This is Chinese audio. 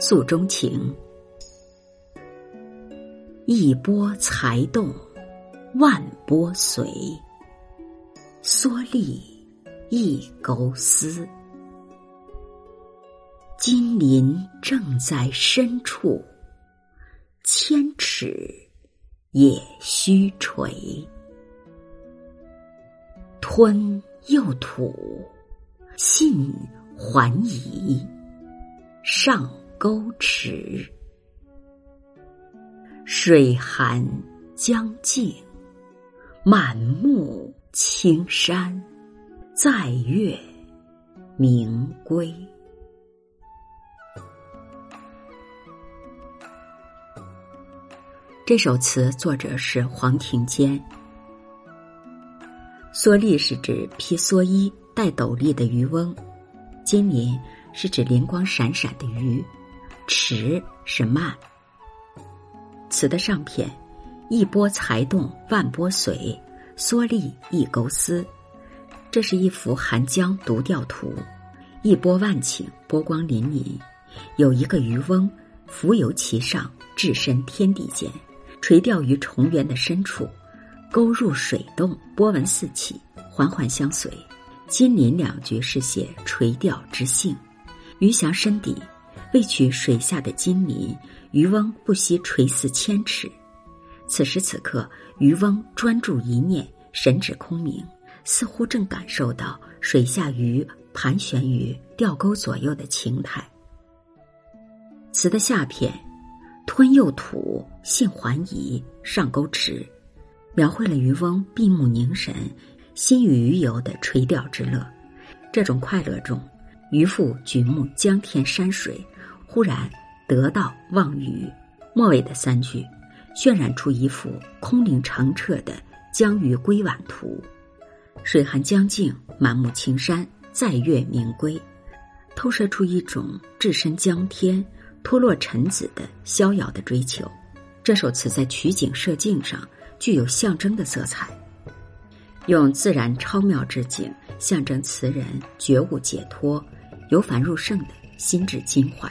诉衷情。一波才动，万波随。蓑笠一钩丝。金鳞正在深处，千尺也须垂。吞又吐，信还疑，上钩迟。水寒江静，满目青山，在月明归。这首词作者是黄庭坚。蓑笠是指披蓑衣、戴斗笠的渔翁，金鳞是指灵光闪闪的鱼，迟是慢。词的上片，一波才动万波随，蓑笠一钩丝。这是一幅寒江独钓图，一波万顷，波光粼粼，有一个渔翁浮游其上，置身天地间。垂钓于重渊的深处，钩入水洞，波纹四起，环环相随。金鳞两句是写垂钓之兴。鱼翔深底，为取水下的金鳞，渔翁不惜垂死千尺。此时此刻，渔翁专注一念，神志空明，似乎正感受到水下鱼盘旋于钓钩左右的情态。词的下片。吞又吐，信还疑，上钩迟，描绘了渔翁闭目凝神、心与鱼游的垂钓之乐。这种快乐中，渔父举目江天山水，忽然得到望鱼。末尾的三句，渲染出一幅空灵澄澈的江鱼归晚图。水寒江静，满目青山，载月明归，透射出一种置身江天。脱落尘子的逍遥的追求，这首词在取景设境上具有象征的色彩，用自然超妙之景象征词人觉悟解脱、由凡入圣的心智襟怀。